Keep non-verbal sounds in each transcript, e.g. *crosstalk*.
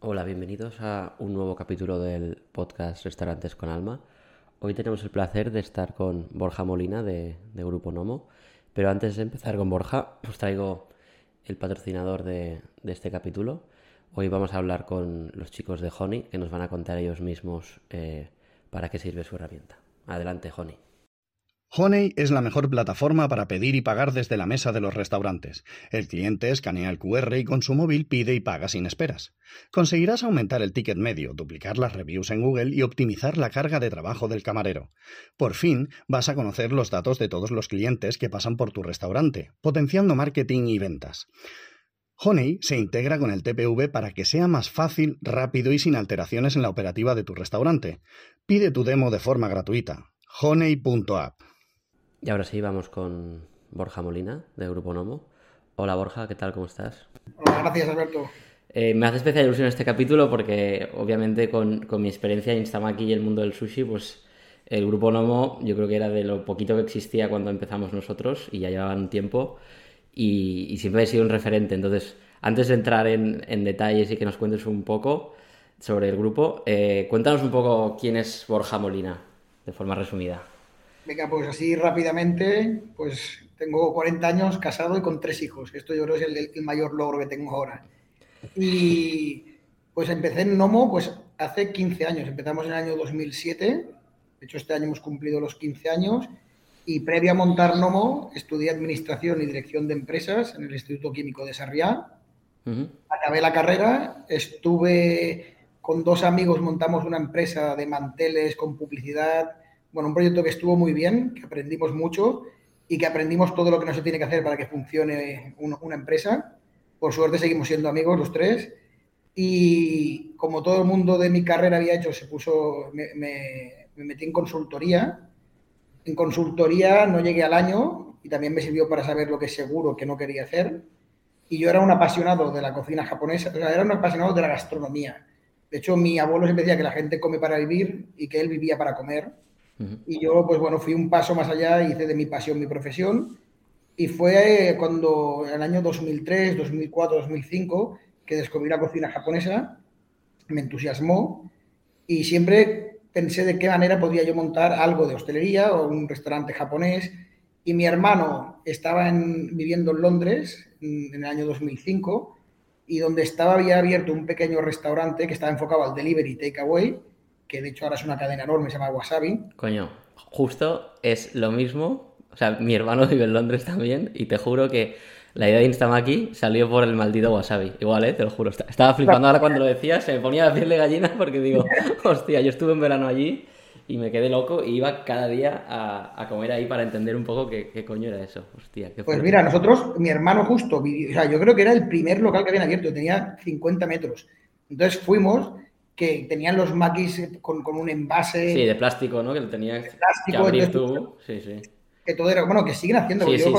Hola, bienvenidos a un nuevo capítulo del podcast Restaurantes con Alma. Hoy tenemos el placer de estar con Borja Molina de, Grupo Nomo, pero antes de empezar con Borja, os traigo el patrocinador de, este capítulo. Hoy vamos a hablar con los chicos de Honey, que nos van a contar ellos mismos eh, para qué sirve su herramienta. Adelante, Honey. Honey es la mejor plataforma para pedir y pagar desde la mesa de los restaurantes. El cliente escanea el QR y con su móvil pide y paga sin esperas. Conseguirás aumentar el ticket medio, duplicar las reviews en Google y optimizar la carga de trabajo del camarero. Por fin vas a conocer los datos de todos los clientes que pasan por tu restaurante, potenciando marketing y ventas. Honey se integra con el TPV para que sea más fácil, rápido y sin alteraciones en la operativa de tu restaurante. Pide tu demo de forma gratuita. honey.app y ahora sí, vamos con Borja Molina, de Grupo Nomo. Hola Borja, ¿qué tal? ¿Cómo estás? Hola, gracias Alberto. Eh, me hace especial ilusión este capítulo porque obviamente con, mi experiencia en Instamaki y el mundo del sushi, pues el Grupo Nomo yo creo que era de lo poquito que existía cuando empezamos nosotros y ya llevaban un tiempo y, siempre ha sido un referente. Entonces, antes de entrar en, detalles y que nos cuentes un poco sobre el grupo, eh, cuéntanos un poco quién es Borja Molina, de forma resumida. Venga, pues así rápidamente, pues tengo 40 años casado y con tres hijos. Esto yo creo que es el, mayor logro que tengo ahora. Y pues empecé en Nomo pues hace 15 años. Empezamos en el año 2007. De hecho, este año hemos cumplido los 15 años. Y previo a montar Nomo, estudié Administración y Dirección de Empresas en el Instituto Químico de Sarriá. Acabé la carrera, estuve con dos amigos, montamos una empresa de manteles con publicidad bueno, un proyecto que estuvo muy bien, que aprendimos mucho y que aprendimos todo lo que no se tiene que hacer para que funcione una empresa. Por suerte seguimos siendo amigos los tres y como todo el mundo de mi carrera había hecho, se puso, me, me metí en consultoría. En consultoría no llegué al año y también me sirvió para saber lo que seguro que no quería hacer. Y yo era un apasionado de la cocina japonesa, era un apasionado de la gastronomía. De hecho, mi abuelo siempre decía que la gente come para vivir y que él vivía para comer. Y yo, pues bueno, fui un paso más allá, hice de mi pasión mi profesión. Y fue cuando, en el año 2003, 2004, 2005, que descubrí la cocina japonesa, me entusiasmó y siempre pensé de qué manera podía yo montar algo de hostelería o un restaurante japonés. Y mi hermano estaba viviendo en Londres en, el año 2005 y donde estaba había abierto un pequeño restaurante que estaba enfocado al delivery takeaway que de hecho ahora es una cadena enorme, se llama Wasabi. Coño, justo es lo mismo. O sea, mi hermano *laughs* vive en Londres también y te juro que la idea de Instamaki salió por el maldito Wasabi. Igual, ¿eh? Te lo juro. Estaba flipando ahora cuando lo decías, se me ponía la piel de gallina porque digo, *laughs* hostia, yo estuve en verano allí y me quedé loco y iba cada día a, comer ahí para entender un poco qué, coño era eso. Hostia, qué pues mira, nosotros, mi hermano justo, o sea, yo creo que era el primer local que habían abierto, tenía 50 metros. Entonces fuimos que tenían los maquis con, con, un envase. Sí, de plástico, ¿no? Que lo tenías de plástico, que tú. Sí, sí. Que todo era. Bueno, que siguen haciendo. Sí, yo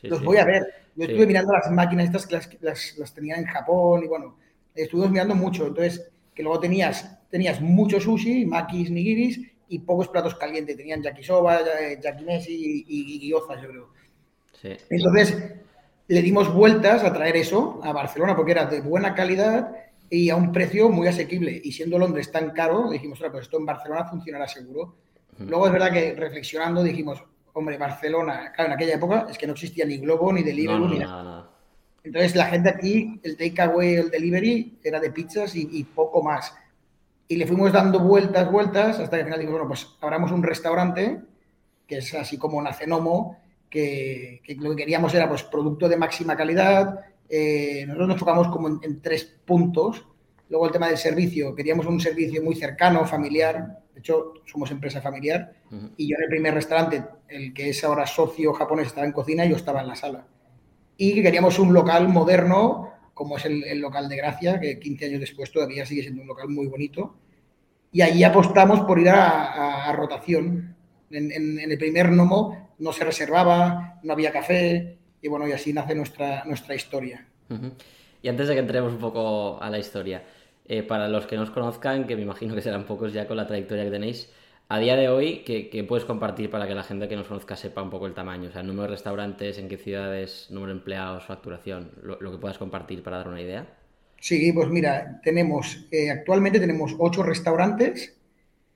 sí, los voy a ver. Yo estuve mirando las máquinas estas que las, las, las, tenían en Japón y bueno, estuvimos mirando mucho. Entonces, que luego tenías, tenías mucho sushi, makis, nigiris y pocos platos calientes. Tenían yakisoba, yakimeshi y, y, gyozas, yo creo. Sí. Entonces, le dimos vueltas a traer eso a Barcelona porque era de buena calidad y a un precio muy asequible. Y siendo Londres tan caro, dijimos, pues esto en Barcelona funcionará seguro. Luego es verdad que reflexionando dijimos, hombre, Barcelona, claro, en aquella época es que no existía ni Globo, ni Deliveroo, ni nada. Entonces la gente aquí, el takeaway, el delivery, era de pizzas y, poco más. Y le fuimos dando vueltas, vueltas, hasta que al final dijimos, bueno, pues abramos un restaurante, que es así como Nomo, que, que, lo que queríamos era pues producto de máxima calidad, eh, nosotros nos tocamos como en, tres puntos. Luego el tema del servicio, queríamos un servicio muy cercano, familiar. De hecho, somos empresa familiar. Y yo en el primer restaurante, el que es ahora socio japonés, estaba en cocina y yo estaba en la sala. Y queríamos un local moderno, como es el, local de Gracia, que 15 años después todavía sigue siendo un local muy bonito. Y allí apostamos por ir a, rotación. En, en, el primer Nomo no se reservaba, no había café, y bueno, y así nace nuestra, nuestra historia. Y antes de que entremos un poco a la historia, eh, para los que no os conozcan, que me imagino que serán pocos ya con la trayectoria que tenéis, a día de hoy, ¿qué, puedes compartir para que la gente que nos conozca sepa un poco el tamaño? O sea, número de restaurantes, en qué ciudades, número de empleados, facturación, lo, que puedas compartir para dar una idea. Sí, pues mira, tenemos, eh, actualmente tenemos ocho restaurantes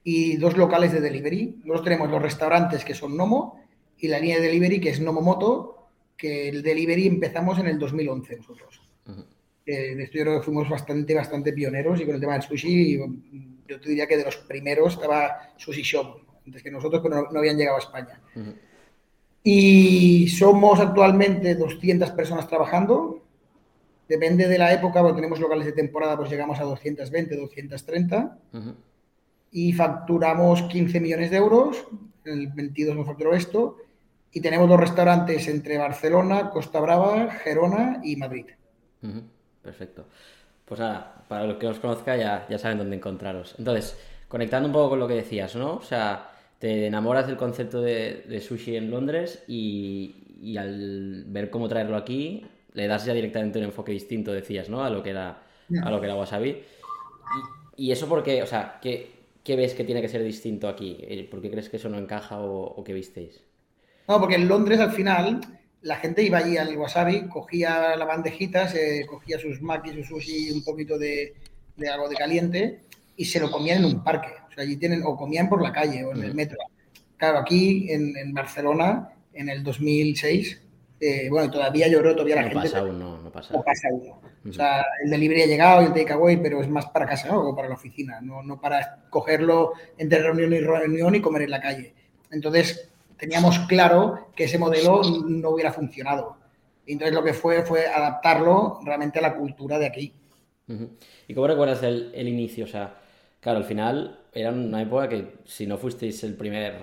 y dos locales de delivery. Nosotros tenemos los restaurantes que son Nomo y la línea de delivery que es Nomo Moto, que el delivery empezamos en el 2011 nosotros. Eh, esto yo creo que fuimos bastante, bastante pioneros y con el tema del sushi, yo te diría que de los primeros estaba Sushi Shop, antes que nosotros, pero no, habían llegado a España. Y somos actualmente 200 personas trabajando. Depende de la época, porque tenemos locales de temporada, pues llegamos a 220, 230. Y facturamos 15 millones de euros. En el 22 nos facturó esto. Y tenemos dos restaurantes entre Barcelona, Costa Brava, Gerona y Madrid. Perfecto. Pues nada, para los que os conozca ya, ya saben dónde encontraros. Entonces, conectando un poco con lo que decías, ¿no? O sea, te enamoras del concepto de, sushi en Londres y, al ver cómo traerlo aquí, le das ya directamente un enfoque distinto, decías, ¿no? A lo que era, a lo que era Wasabi. Y, eso porque, o sea, ¿qué, ¿qué, ves que tiene que ser distinto aquí? Eh, ¿Por qué crees que eso no encaja o, o qué visteis? No, porque en Londres al final la gente iba allí al wasabi, cogía la bandejita, se cogía sus makis, su sushi, un poquito de, algo de caliente y se lo comían en un parque. O sea, allí tienen, o comían por la calle o en el metro. Claro, aquí en, Barcelona, en el 2006, eh, bueno, todavía lloró, todavía la gente. Pasa uno, no pasa. No pasa uno. O sea, el delivery ha llegado y el takeaway, pero es más para casa o para la oficina, no, no para cogerlo entre reunión y reunión y comer en la calle. Entonces, teníamos claro que ese modelo no hubiera funcionado. entonces lo que fue fue adaptarlo realmente a la cultura de aquí. ¿Y cómo recuerdas el, inicio? O sea, claro, al final era una época que si no fuisteis el primer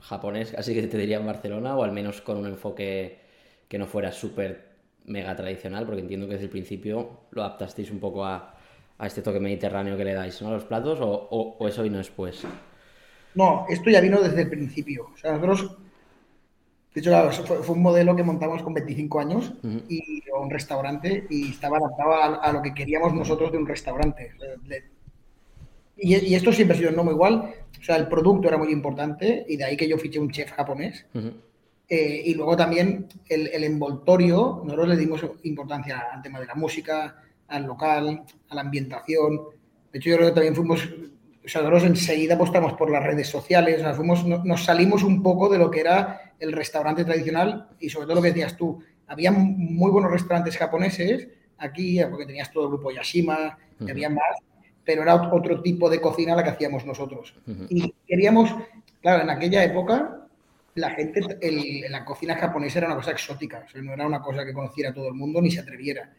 japonés, así que te diría en Barcelona, o al menos con un enfoque que no fuera súper mega tradicional, porque entiendo que desde el principio lo adaptasteis un poco a, este toque mediterráneo que le dais a los platos, o, o eso vino después. No, esto ya vino desde el principio. O sea, nosotros, de hecho, claro, fue, un modelo que montamos con 25 años y un restaurante y estaba adaptado a, lo que queríamos nosotros de un restaurante. y, esto siempre ha sido no muy igual. O sea, el producto era muy importante y de ahí que yo fiché un chef japonés. Eh, y luego también el, el, envoltorio, nosotros le dimos importancia al tema de la música, al local, a la ambientación. De hecho, yo creo que también fuimos o sea, nosotros enseguida apostamos por las redes sociales, fuimos, nos salimos un poco de lo que era el restaurante tradicional y sobre todo lo que decías tú, había muy buenos restaurantes japoneses aquí, porque tenías todo el grupo Yashima, y había más, pero era otro tipo de cocina la que hacíamos nosotros. Y queríamos, claro, en aquella época la gente, la cocina japonesa era una cosa exótica, no era una cosa que conociera todo el mundo ni se atreviera.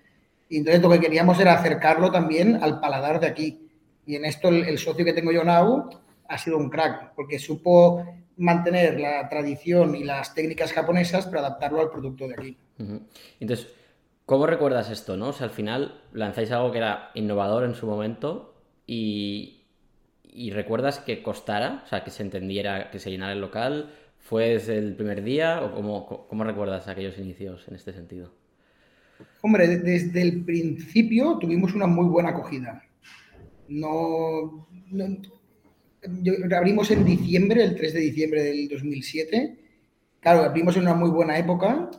Y entonces lo que queríamos era acercarlo también al paladar de aquí. Y en esto el, socio que tengo yo, Nau, ha sido un crack, porque supo mantener la tradición y las técnicas japonesas para adaptarlo al producto de aquí. Entonces, ¿cómo recuerdas esto? ¿no? O sea, al final lanzáis algo que era innovador en su momento y, y recuerdas que costara, o sea, que se entendiera, que se llenara el local. ¿Fue desde el primer día o cómo, cómo recuerdas aquellos inicios en este sentido? Hombre, desde el principio tuvimos una muy buena acogida no, abrimos en diciembre, el 3 de diciembre del 2007. Claro, abrimos en una muy buena época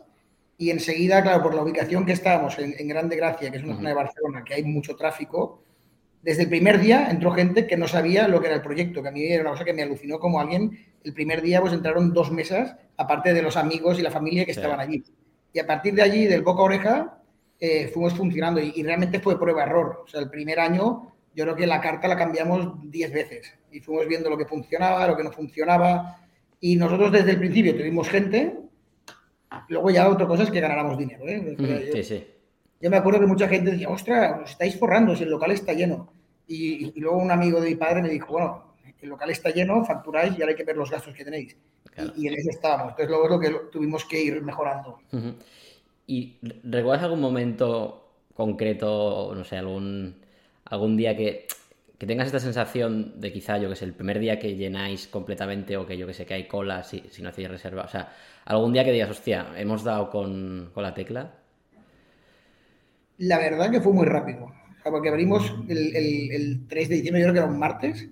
y enseguida, claro, por la ubicación que estábamos en, Grande Gracia, que es una zona de Barcelona, que hay mucho tráfico, desde el primer día entró gente que no sabía lo que era el proyecto, que a mí era una cosa que me alucinó como alguien, el primer día pues entraron dos mesas, aparte de los amigos y la familia que estaban allí. Y a partir de allí, del boca a oreja, eh, fuimos funcionando y, y, realmente fue prueba-error. O sea, el primer año yo creo que la carta la cambiamos 10 veces y fuimos viendo lo que funcionaba, lo que no funcionaba. Y nosotros desde el principio tuvimos gente, luego ya otra cosa es que ganáramos dinero. ¿eh? yo, sí, sí. Yo me acuerdo que mucha gente decía, ostras, os estáis forrando si el local está lleno. Y, luego un amigo de mi padre me dijo, bueno, el local está lleno, facturáis y ahora hay que ver los gastos que tenéis. Y, en eso estábamos. Entonces luego es lo que tuvimos que ir mejorando. ¿Y recuerdas algún momento concreto, no sé, algún algún día que, tengas esta sensación de quizá, yo que sé, el primer día que llenáis completamente o que yo que sé, que hay cola si, si no hacéis reserva. O sea, algún día que digas, hostia, hemos dado con, la tecla. La verdad que fue muy rápido. porque abrimos el, 3 de diciembre, yo creo que era un martes,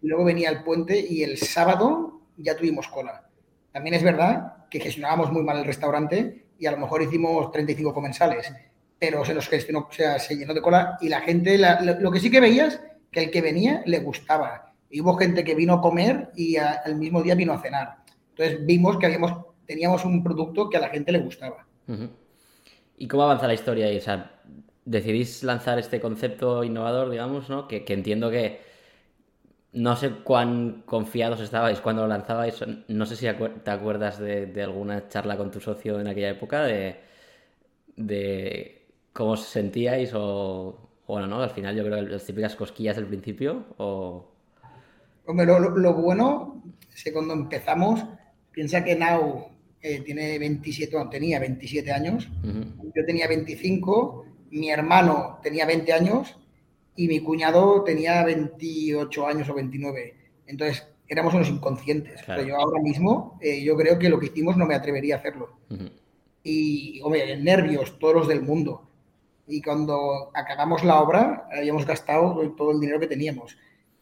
y luego venía el puente y el sábado ya tuvimos cola. También es verdad que gestionábamos muy mal el restaurante y a lo mejor hicimos 35 comensales pero se nos gestionó, o sea, se llenó de cola y la gente, lo que sí que veías, que el que venía le gustaba. Y hubo gente que vino a comer y al mismo día vino a cenar. Entonces vimos que habíamos, teníamos un producto que a la gente le gustaba. ¿Y cómo avanza la historia ahí? O sea, decidís lanzar este concepto innovador, digamos, ¿no? Que, entiendo que no sé cuán confiados estabais cuando lo lanzabais. No sé si te acuerdas de, alguna charla con tu socio en aquella época de cómo os sentíais o, bueno, ¿no? Al final yo creo que las típicas cosquillas del principio o... Hombre, lo, bueno es que cuando empezamos, piensa que Now eh, tiene 27, bueno, tenía 27 años, yo tenía 25, mi hermano tenía 20 años y mi cuñado tenía 28 años o 29. Entonces, éramos unos inconscientes. Pero yo ahora mismo, eh, yo creo que lo que hicimos no me atrevería a hacerlo. Y, hombre, nervios, todos los del mundo y cuando acabamos la obra habíamos gastado todo el dinero que teníamos.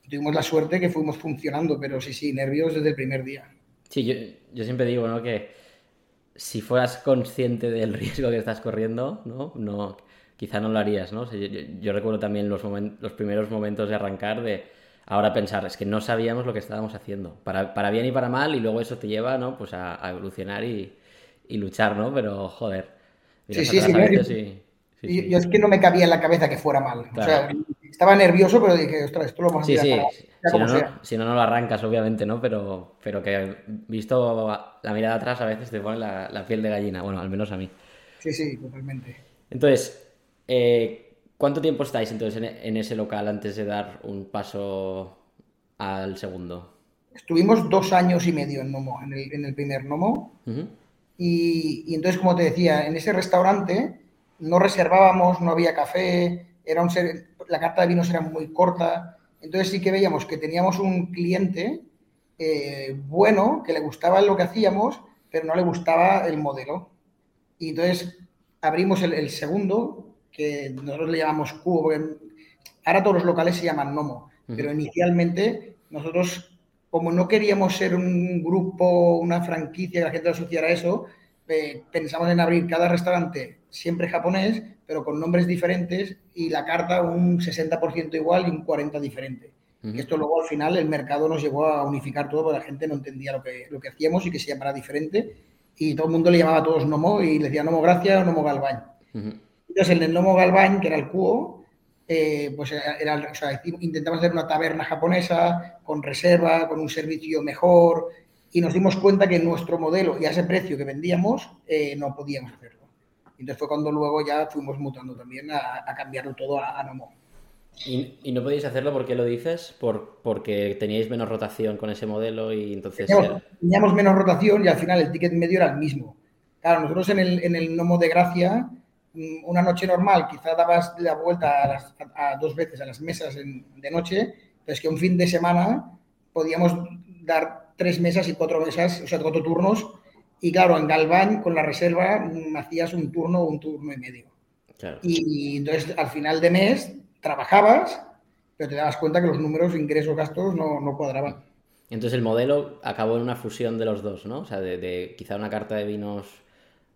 Tuvimos la suerte que fuimos funcionando, pero sí, sí, nervios desde el primer día. Sí, yo, yo siempre digo, ¿no? Que si fueras consciente del riesgo que estás corriendo, ¿no? no quizá no lo harías, ¿no? yo, recuerdo también los, los primeros momentos de arrancar de ahora pensar, es que no sabíamos lo que estábamos haciendo, para, para bien y para mal, y luego eso te lleva, ¿no? Pues a, evolucionar y, y, luchar, ¿no? Pero, joder. Sí, sí, sí, y, yo es que no me cabía en la cabeza que fuera mal. O sea, estaba nervioso, pero dije, ostras, esto lo vamos a sí, sí. si, no, si no, no lo arrancas, obviamente, ¿no? Pero, pero que visto la mirada atrás a veces te pone la, piel de gallina. Bueno, al menos a mí. Sí, sí, totalmente. Entonces, eh, ¿cuánto tiempo estáis entonces en, ese local antes de dar un paso al segundo? Estuvimos dos años y medio en Nomo, en el, en el primer Nomo. y, y entonces, como te decía, en ese restaurante no reservábamos, no había café, era un la carta de vinos era muy corta. Entonces sí que veíamos que teníamos un cliente eh, bueno, que le gustaba lo que hacíamos, pero no le gustaba el modelo. Y entonces abrimos el, segundo, que nosotros le llamamos Cubo, porque ahora todos los locales se llaman Nomo, pero inicialmente nosotros, como no queríamos ser un grupo, una franquicia, que la gente asociara a eso, eh, pensamos en abrir cada restaurante siempre japonés, pero con nombres diferentes y la carta un 60% igual y un 40% diferente. Esto luego al final el mercado nos llevó a unificar todo porque la gente no entendía lo que, lo que hacíamos y que se llamara diferente y todo el mundo le llamaba a todos Nomo y le decía Nomo Gracia o Nomo Galván. Entonces el de Nomo Galván, que era el cubo, eh, pues era, intentamos hacer una taberna japonesa con reserva, con un servicio mejor y nos dimos cuenta que nuestro modelo y a ese precio que vendíamos eh, no podíamos hacerlo. Entonces fue cuando luego ya fuimos mutando también a, cambiarlo todo a, Nomo. ¿Y, no podéis hacerlo porque lo dices? Por, porque teníais menos rotación con ese modelo y entonces... Teníamos, menos rotación y al final el ticket medio era el mismo. Claro, nosotros en el, en el Nomo de Gracia, mm, una noche normal, quizá dabas la vuelta a, dos veces a las mesas de noche, pero es que un fin de semana podíamos dar tres mesas y cuatro mesas, o sea, cuatro turnos y claro, en Galván, con la reserva, hacías un turno o un turno y medio. Y entonces, al final de mes, trabajabas, pero te dabas cuenta que los números, ingresos, gastos no, no cuadraban. Entonces, el modelo acabó en una fusión de los dos, ¿no? O sea, de, quizá una carta de vinos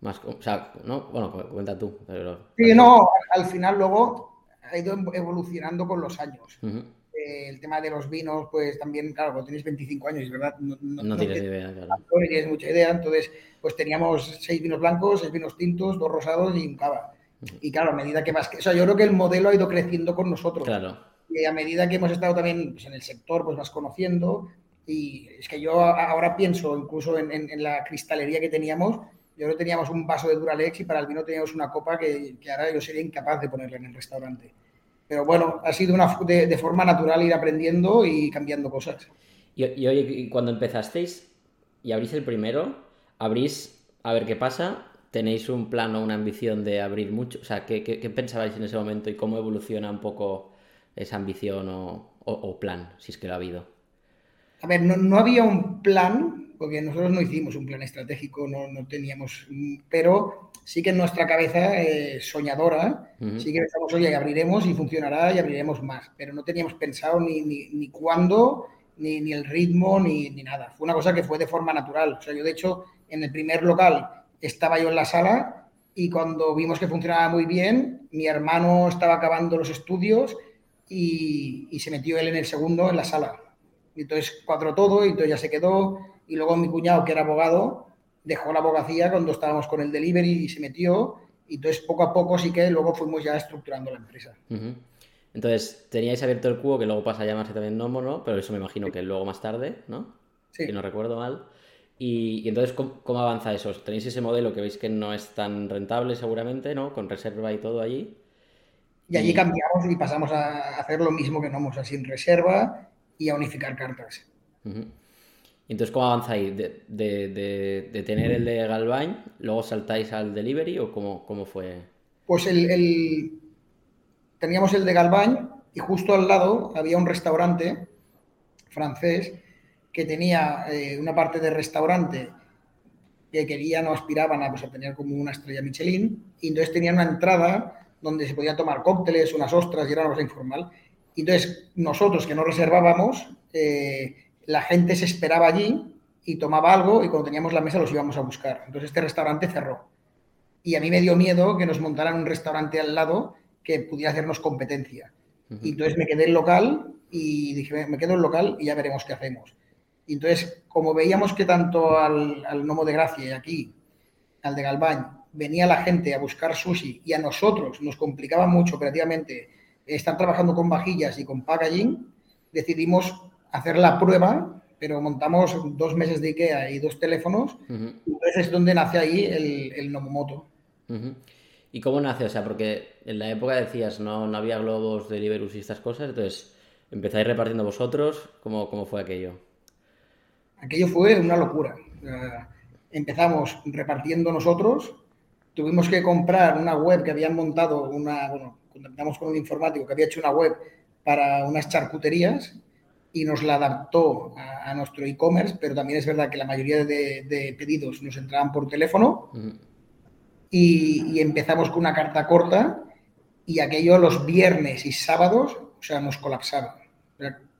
más. O sea, ¿no? Bueno, cuenta tú. Pero... Sí, no, al final luego ha ido evolucionando con los años el tema de los vinos, pues también, claro, cuando tienes 25 años, es verdad, no, tienes idea, claro. No tienes mucha idea, entonces, pues teníamos seis vinos blancos, seis vinos tintos, dos rosados y un cava. Y claro, a medida que más, o sea, yo creo que el modelo ha ido creciendo con nosotros. Claro. Y a medida que hemos estado también pues, en el sector, pues vas conociendo. Y es que yo ahora pienso, incluso en, la cristalería que teníamos, yo que teníamos un vaso de Duralex y para el vino teníamos una copa que, que ahora yo sería incapaz de ponerla en el restaurante. Pero bueno, ha sido una, de, forma natural ir aprendiendo y cambiando cosas. Y, y oye, cuando empezasteis y abrís el primero, abrís a ver qué pasa, tenéis un plan o una ambición de abrir mucho, o sea, ¿qué, pensabais en ese momento y cómo evoluciona un poco esa ambición o, plan, si es que lo ha habido? A ver, no, no había un plan, porque nosotros no hicimos un plan estratégico, no, no teníamos, pero sí que en nuestra cabeza eh, soñadora, sí que pensamos, oye, abriremos y funcionará y abriremos más, pero no teníamos pensado ni, ni, ni cuándo, ni, ni, el ritmo, ni, ni, nada. Fue una cosa que fue de forma natural. O sea, yo de hecho, en el primer local estaba yo en la sala y cuando vimos que funcionaba muy bien, mi hermano estaba acabando los estudios y, y se metió él en el segundo en la sala. Y entonces cuadró todo y entonces ya se quedó. Y luego mi cuñado, que era abogado, dejó la abogacía cuando estábamos con el delivery y se metió. Y entonces poco a poco sí que luego fuimos ya estructurando la empresa. Entonces teníais abierto el cubo, que luego pasa a llamarse también Nomo, ¿no? Pero eso me imagino que luego más tarde, ¿no? Sí. Si no recuerdo mal. Y, entonces, ¿cómo, avanza eso? ¿Tenéis ese modelo que veis que no es tan rentable seguramente, ¿no? Con reserva y todo allí. Y allí cambiamos y pasamos a hacer lo mismo que Nomo, o sea, sin reserva y a unificar cartas. Entonces, ¿cómo avanzáis? ¿De, de, tener el de Galván, luego saltáis al delivery o cómo, cómo fue? Pues el, teníamos el de Galván y justo al lado había un restaurante francés que tenía eh, una parte de restaurante que querían o aspiraban a, pues, a tener como una estrella Michelin y entonces tenían una entrada donde se podían tomar cócteles, unas ostras y era una cosa informal. Entonces, nosotros que no reservábamos, eh, la gente se esperaba allí y tomaba algo y cuando teníamos la mesa los íbamos a buscar. Entonces, este restaurante cerró. Y a mí me dio miedo que nos montaran un restaurante al lado que pudiera hacernos competencia. Y entonces me quedé en local y dije, me quedo en local y ya veremos qué hacemos. Y entonces, como veíamos que tanto al, al Nomo de Gracia y aquí, al de Galván, venía la gente a buscar sushi y a nosotros nos complicaba mucho operativamente están trabajando con vajillas y con packaging, decidimos hacer la prueba, pero montamos dos meses de IKEA y dos teléfonos, y entonces es donde nace ahí el, el Nomomoto. ¿Y cómo nace? O sea, porque en la época decías, no, no había globos de Liberus y estas cosas, entonces empezáis repartiendo vosotros, ¿cómo, cómo fue aquello? Aquello fue una locura. empezamos repartiendo nosotros, tuvimos que comprar una web que habían montado, una, bueno, contactamos con un informático que había hecho una web para unas charcuterías y nos la adaptó a, nuestro e-commerce, pero también es verdad que la mayoría de, pedidos nos entraban por teléfono y, empezamos con una carta corta y aquello los viernes y sábados, o sea, nos colapsaba.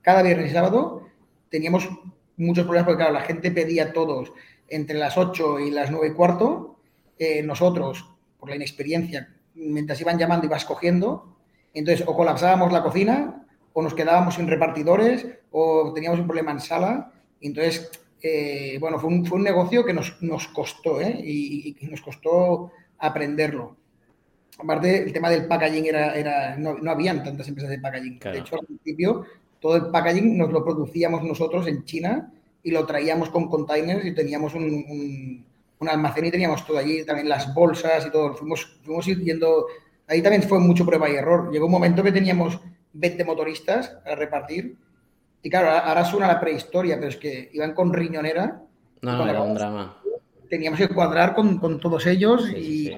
Cada viernes y sábado teníamos muchos problemas porque, claro, la gente pedía todos entre las 8 y las 9 y cuarto. Eh, nosotros, por la inexperiencia, mientras iban llamando ibas cogiendo, entonces o colapsábamos la cocina o nos quedábamos sin repartidores o teníamos un problema en sala. Entonces, eh, bueno, fue un, fue un, negocio que nos, nos costó ¿eh? y, nos costó aprenderlo. Aparte, el tema del packaging era, era no, no habían tantas empresas de packaging. De hecho, al principio, todo el packaging nos lo producíamos nosotros en China y lo traíamos con containers y teníamos un un almacén y teníamos todo allí, también las bolsas y todo. Fuimos, fuimos yendo, ahí también fue mucho prueba y error. Llegó un momento que teníamos 20 motoristas a repartir y claro, ahora suena la prehistoria, pero es que iban con riñonera. No, no, era un drama. Teníamos que cuadrar con, con todos ellos y,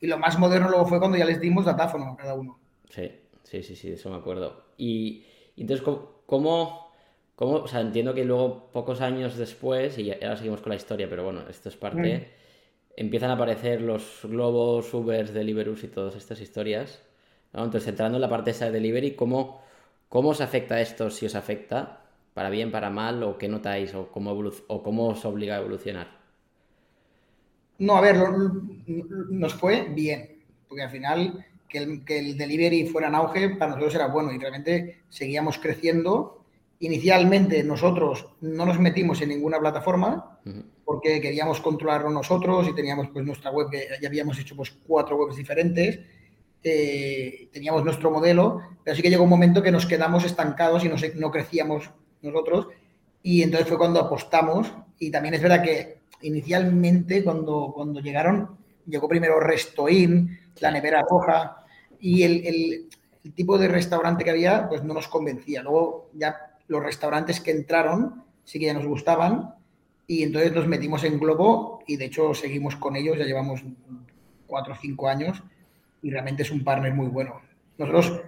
y, lo más moderno luego fue cuando ya les dimos datáfono a cada uno. Sí, sí, sí, sí, eso me acuerdo. Y entonces, ¿cómo, ¿Cómo? O sea, entiendo que luego, pocos años después, y ahora seguimos con la historia, pero bueno, esto es parte, mm. empiezan a aparecer los globos, Ubers, Deliverus y todas estas historias. Entonces, entrando en la parte esa de delivery, ¿cómo, ¿cómo os afecta esto, si os afecta? ¿Para bien, para mal? ¿O qué notáis? ¿O cómo, o cómo os obliga a evolucionar? No, a ver, nos fue bien, porque al final que el, que el delivery fuera en auge para nosotros era bueno y realmente seguíamos creciendo Inicialmente nosotros no nos metimos en ninguna plataforma porque queríamos controlarlo nosotros y teníamos pues nuestra web, ya habíamos hecho pues cuatro webs diferentes, eh, teníamos nuestro modelo, pero sí que llegó un momento que nos quedamos estancados y no, no crecíamos nosotros. Y entonces fue cuando apostamos. Y también es verdad que inicialmente cuando, cuando llegaron, llegó primero Restoin, la nevera roja y el, el, el tipo de restaurante que había pues no nos convencía. Luego ya los restaurantes que entraron sí que ya nos gustaban y entonces nos metimos en Globo y de hecho seguimos con ellos, ya llevamos cuatro o cinco años y realmente es un partner muy bueno. Nosotros,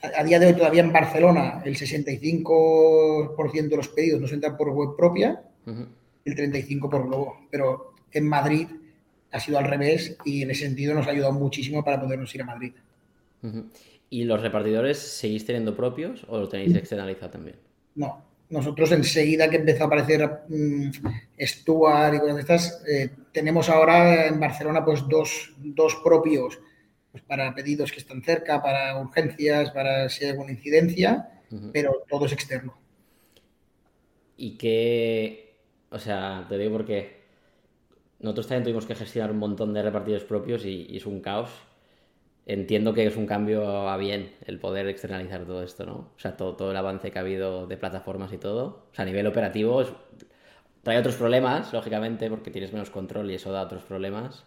a, día de hoy todavía en Barcelona, el 65% de los pedidos nos entran por web propia, el 35% por Globo, pero en Madrid ha sido al revés y en ese sentido nos ha ayudado muchísimo para podernos ir a Madrid. ¿Y los repartidores seguís teniendo propios o los tenéis externalizado también? No, nosotros enseguida que empezó a aparecer mm, Stuart y cosas de estas, eh, tenemos ahora en Barcelona pues dos, dos propios pues, para pedidos que están cerca, para urgencias, para si hay alguna incidencia, pero todo es externo. Y que, o sea, te digo porque nosotros también tuvimos que gestionar un montón de repartidos propios y, es un caos. Entiendo que es un cambio a bien el poder externalizar todo esto, ¿no? O sea, todo, todo el avance que ha habido de plataformas y todo. O sea, a nivel operativo trae otros problemas, lógicamente, porque tienes menos control y eso da otros problemas.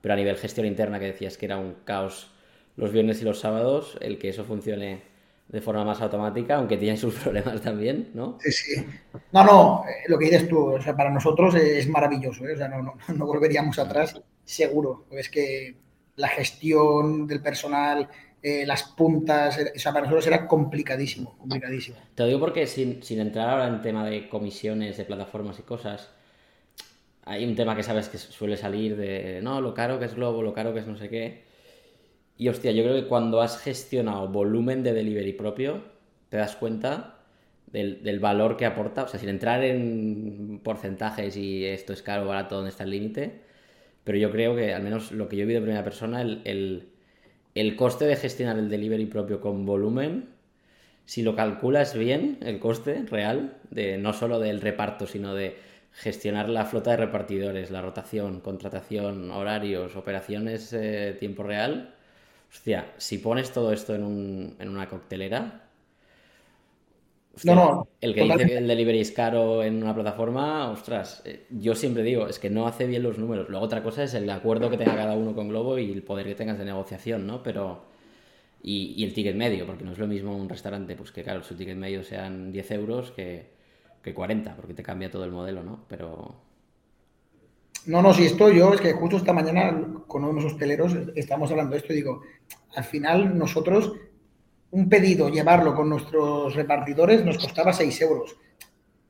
Pero a nivel gestión interna, que decías que era un caos los viernes y los sábados, el que eso funcione de forma más automática, aunque tiene sus *laughs* problemas también, ¿no? Sí, sí. No, no, eh, lo que dices tú, o sea, para nosotros es maravilloso, ¿eh? o sea, no, no, *laughs* no, volveríamos atrás, seguro. Es que la gestión del personal, eh, las puntas, o sea, para nosotros era complicadísimo, complicadísimo. Te lo digo porque sin, entrar ahora en tema de comisiones, de plataformas y cosas, hay un tema que sabes que suele salir de, no, lo caro que es Globo, lo caro que es no sé qué. Y hostia, yo creo que cuando has gestionado volumen de delivery propio, te das cuenta del, valor que aporta. O sea, sin entrar en porcentajes y esto es caro o barato, dónde está el límite. Pero yo creo que, al menos lo que yo vi de primera persona, el, el coste de gestionar el delivery propio con volumen, si lo calculas bien, el coste real, de no solo del reparto, sino de gestionar la flota de repartidores, la rotación, contratación, horarios, operaciones, eh, tiempo real. Hostia, si pones todo esto en, un, en una coctelera. No, no. El que dice que el delivery es caro en una plataforma, ostras, eh, yo siempre digo, es que no hace bien los números. Luego otra cosa es el acuerdo que tenga cada uno con Globo y el poder que tengas de negociación, ¿no? Pero. Y, y el ticket medio, porque no es lo mismo un restaurante, pues que claro, su ticket medio sean 10 euros que que 40, porque te cambia todo el modelo, ¿no? Pero... No, no, si esto yo, es que justo esta mañana con unos hosteleros estamos hablando de esto y digo, al final nosotros un pedido, llevarlo con nuestros repartidores nos costaba 6 euros.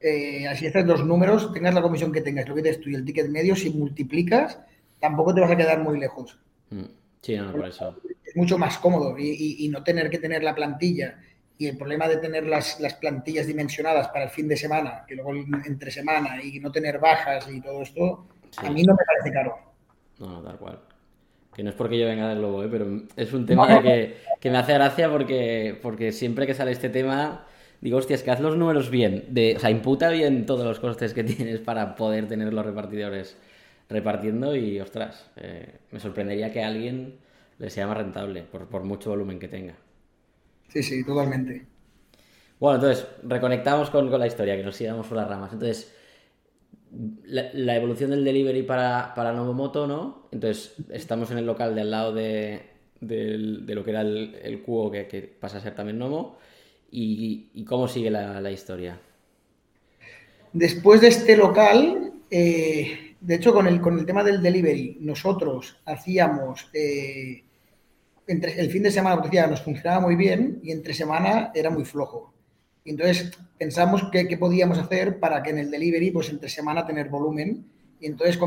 Eh, así haces los números, tengas la comisión que tengas, lo que tú y el ticket medio, si multiplicas, tampoco te vas a quedar muy lejos. Mm. Sí, no, por eso. Es mucho más cómodo y no tener que tener la plantilla y el problema de tener las, las, plantillas dimensionadas para el fin de semana, que luego entre semana y no tener bajas y todo esto, a mí no me parece caro. No, no, tal cual. Que no es porque yo venga del lobo, ¿eh? pero es un tema que, que, me hace gracia porque, porque siempre que sale este tema, digo, hostia, es que haz los números bien. De, o sea, imputa bien todos los costes que *laughs* tienes para poder tener los repartidores repartiendo y, ostras, eh, me sorprendería que a alguien le sea más rentable por, por mucho volumen que tenga. Sí, sí, totalmente. Bueno, entonces, reconectamos con, la historia, que nos sigamos por las ramas. Entonces, la, evolución del delivery para, para Novomoto, ¿no? Entonces, estamos en el local de al lado de, lo que era el, cubo que, pasa a ser también Nomo. ¿Y, cómo sigue la, historia? Después de este local, eh, de hecho, con el, con el tema del delivery, nosotros hacíamos eh, entre el fin de semana, nos funcionaba muy bien y entre semana era muy flojo. Y entonces pensamos qué podíamos hacer para que en el delivery, pues entre semana tener volumen. Y entonces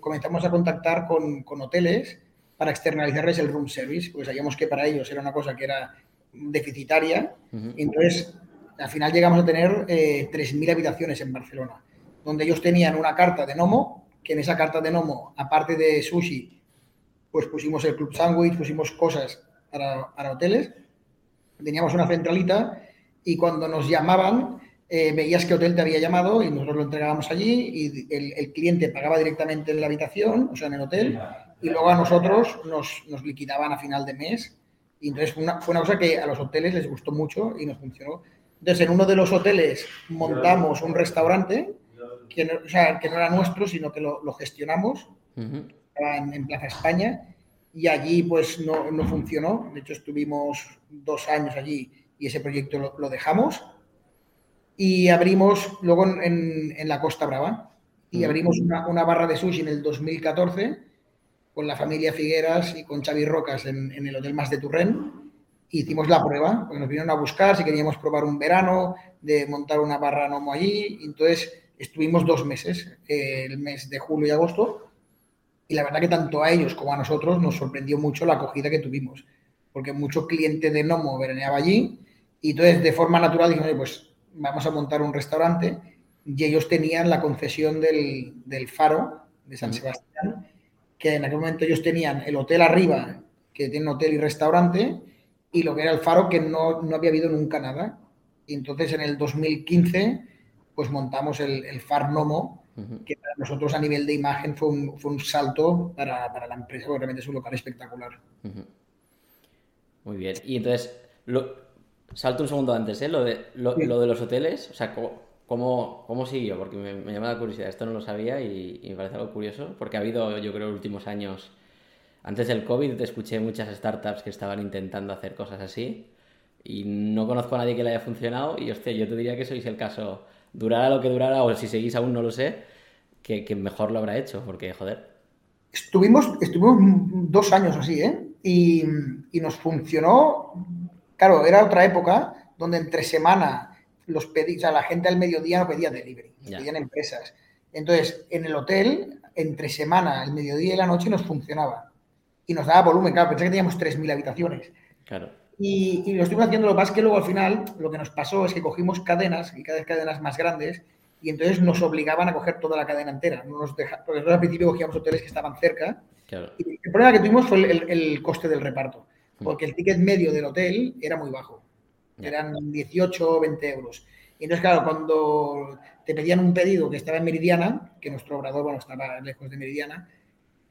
comenzamos a contactar con, con, hoteles para externalizarles el room service, porque sabíamos que para ellos era una cosa que era deficitaria. Y entonces al final llegamos a tener eh, 3.000 habitaciones en Barcelona, donde ellos tenían una carta de Nomo, que en esa carta de Nomo, aparte de sushi, pues pusimos el Club Sandwich, pusimos cosas para, hoteles, teníamos una centralita y cuando nos llamaban eh, veías qué hotel te había llamado y nosotros lo entregábamos allí y el, cliente pagaba directamente en la habitación, o sea, en el hotel, y luego a nosotros nos, liquidaban a final de mes. Y entonces fue una, cosa que a los hoteles les gustó mucho y nos funcionó. Entonces, en uno de los hoteles montamos un restaurante que no, o sea, que no era nuestro, sino que lo, gestionamos en, Plaza España y allí pues no, no, funcionó. De hecho, estuvimos dos años allí y ese proyecto lo, dejamos. Y abrimos luego en, en, la Costa Brava y abrimos una, una, barra de sushi en el 2014 con la familia Figueras y con Xavi Rocas en, en el Hotel Más de Turren. Hicimos la prueba, porque nos vinieron a buscar si queríamos probar un verano, de montar una barra Nomo allí. Entonces estuvimos dos meses, eh, el mes de julio y agosto, y la verdad que tanto a ellos como a nosotros nos sorprendió mucho la acogida que tuvimos, porque mucho cliente de Nomo veraneaba allí y entonces de forma natural dijimos, pues vamos a montar un restaurante y ellos tenían la concesión del, del faro de San Sebastián, que en aquel momento ellos tenían el hotel arriba, que tiene hotel y restaurante, y lo que era el faro, que no, no había habido nunca nada. Y entonces en el 2015, pues montamos el, el Far Nomo, que para nosotros a nivel de imagen fue un, fue un salto para, para, la empresa, porque realmente es un local espectacular. Muy bien. Y entonces, lo, salto un segundo antes, ¿eh? Lo de, lo, lo de los hoteles, o sea, ¿cómo, cómo siguió? Porque me, me, llama la curiosidad, esto no lo sabía y, y, me parece algo curioso, porque ha habido, yo creo, en los últimos años, antes del COVID, te escuché muchas startups que estaban intentando hacer cosas así y no conozco a nadie que le haya funcionado y, hostia, yo te diría que sois el caso durará lo que durará, o si seguís aún no lo sé, que, que mejor lo habrá hecho, porque joder. Estuvimos, estuvimos dos años así, ¿eh? Y, y, nos funcionó. Claro, era otra época donde entre semana los pedí, o sea, la gente al mediodía no pedía delivery, pedían empresas. Entonces, en el hotel, entre semana, el mediodía y la noche nos funcionaba. Y nos daba volumen, claro, pensé que teníamos 3.000 habitaciones. Claro. Y, y, lo estuvimos haciendo, lo que pasa es que luego al final lo que nos pasó es que cogimos cadenas y cada vez cadenas más grandes y entonces nos obligaban a coger toda la cadena entera. No nos deja, porque nosotros al principio cogíamos hoteles que estaban cerca claro. y el problema que tuvimos fue el, el, el, coste del reparto, porque el ticket medio del hotel era muy bajo, eran 18 o 20 euros. Y entonces, claro, cuando te pedían un pedido que estaba en Meridiana, que nuestro obrador bueno, estaba lejos de Meridiana,